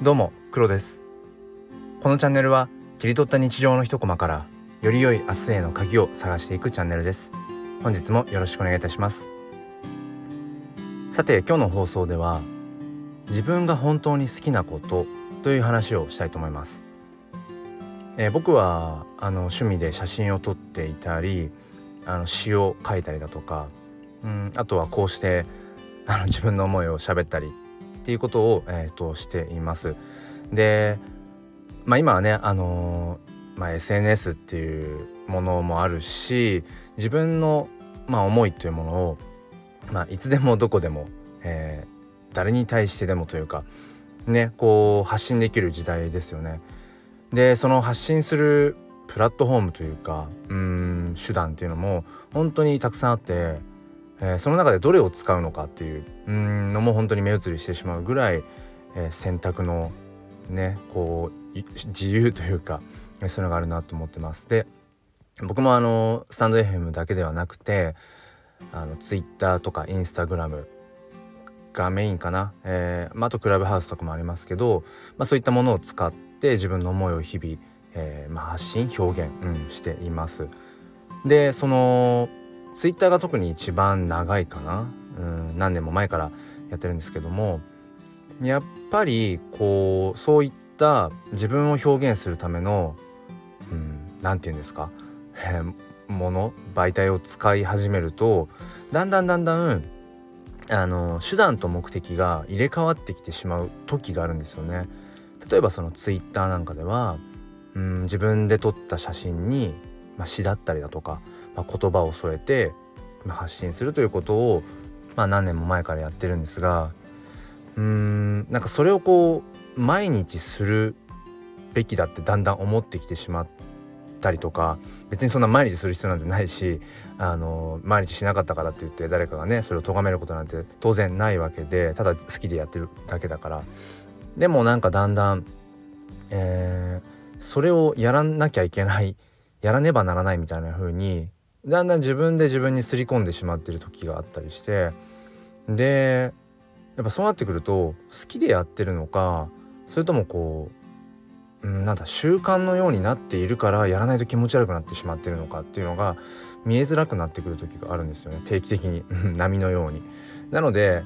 どうも黒です。このチャンネルは切り取った日常の一コマからより良い明日への鍵を探していくチャンネルです。本日もよろしくお願いいたします。さて今日の放送では自分が本当に好きなことという話をしたいと思います、えー、僕はあの趣味で写真を撮っていたりあの詩を書いたりだとかうんあとはこうしてあの自分の思いを喋ったりっていうことを、えーと、しています。で、まあ、今はね、あのー、まあ、SNS っていうものもあるし自分の、まあ、思いというものを、まあ、いつでもどこでも、えー、誰に対してでもというかねこう発信できる時代ですよね。でその発信するプラットフォームというかうん手段っていうのも本当にたくさんあってえー、その中でどれを使うのかっていううんのも本当に目移りしてしまうぐらい、えー、選択のねこう自由というかそういうのがあるなと思ってます。で僕もあのスタンド FM だけではなくてあの Twitter とか Instagram がメインかな、えーまあ、あとクラブハウスとかもありますけど、まあ、そういったものを使って自分の思いを日々、えーまあ、発信表現、うん、しています。でそのツイッターが特に一番長いかな。うん何年も前からやってるんですけども。やっぱりこうそういった自分を表現するための何、うん、て言うんですか、えー、もの媒体を使い始めるとだんだんだんだんあの手段と目的が入れ替わってきてしまう時があるんですよね。例えばそのツイッターなんかでは、うん、自分で撮った写真に、まあ、詩だったりだとかまあ、言葉を添えて、発信するということを、まあ、何年も前からやってるんですがうーんなんかそれをこう毎日するべきだってだんだん思ってきてしまったりとか別にそんな毎日する必要なんてないしあの毎日しなかったからって言って誰かがねそれを咎めることなんて当然ないわけでただ好きでやってるだけだから。でもなんかだんだん、えー、それをやらなきゃいけないやらねばならないみたいな風にだんだん自分で自分にすり込んでしまってる時があったりしてでやっぱそうなってくると好きでやってるのかそれともこう、うん、なんだ習慣のようになっているからやらないと気持ち悪くなってしまってるのかっていうのが見えづらくなってくる時があるんですよね定期的に 波のように。なので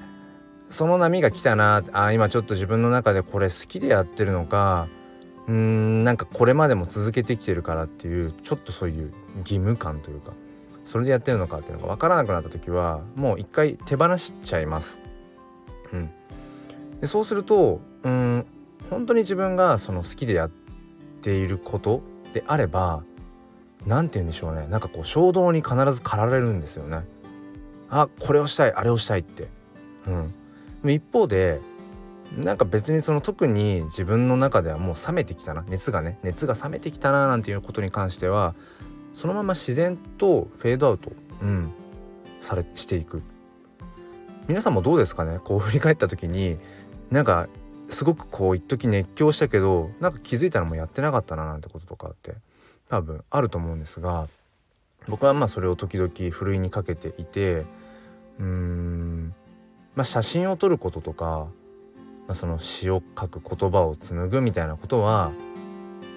その波が来たなあ今ちょっと自分の中でこれ好きでやってるのかうーんなんかこれまでも続けてきてるからっていうちょっとそういう義務感というかそれでやってるのかっていうのが分からなくなった時はもう一回手放しちゃいます。うん、でそうするとうん本当に自分がその好きでやっていることであれば何て言うんでしょうねなんかこう衝動に必ず駆られるんですよね。あこれをしたいあれをしたいって。うん、一方でなんか別にその特に自分の中ではもう冷めてきたな。熱がね。熱が冷めてきたななんていうことに関してはそのまま自然とフェードアウト、うん、されしていく。皆さんもどうですかね？こう振り返った時になんかすごくこう一時熱狂したけどなんか気づいたらもうやってなかったななんてこととかって多分あると思うんですが僕はまあそれを時々ふるいにかけていてうーん。まあ写真を撮ることとか、あ、その詩を書く言葉を紡ぐみたいなことは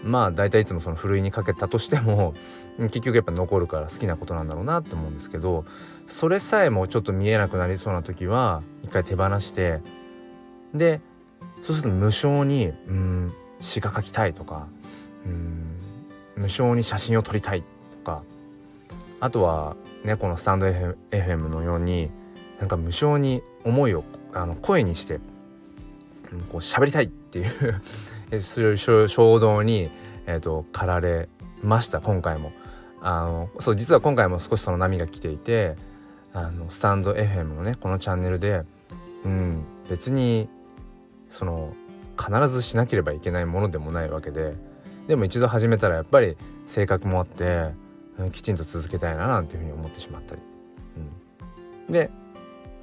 まあ大体いつもそのふるいにかけたとしても 結局やっぱ残るから好きなことなんだろうなって思うんですけどそれさえもちょっと見えなくなりそうな時は一回手放してでそうすると無償にうん詩が書きたいとかうん無償に写真を撮りたいとかあとはねこのスタンド FM のようになんか無償に思いをあの声にして、こう喋りたいっていう そういう衝動に、えーと、駆られました今回も。あのそう実は今回も少しその波が来ていてあのスタンド FM のねこのチャンネルで、うん、別にその必ずしなければいけないものでもないわけででも一度始めたらやっぱり性格もあって、うん、きちんと続けたいななんていうふうに思ってしまったり、うん、で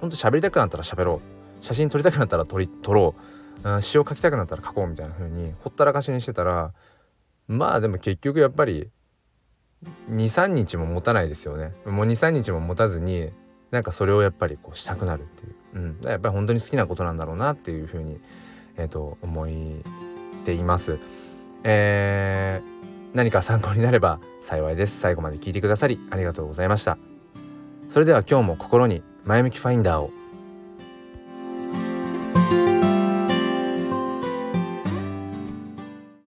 ほんと喋りたくなったら喋ろう。写真撮りたくなったら撮り撮ろううん詩を書きたくなったら書こうみたいな風にほったらかしにしてたらまあでも結局やっぱり23日も持たないですよねもう23日も持たずになんかそれをやっぱりこうしたくなるっていう、うん、やっぱり本当に好きなことなんだろうなっていう風に、えーと、思っています。えー、何か参考になれば幸いです。最後まで聞いてくださりありがとうございました。それでは今日も心に前向きファインダーを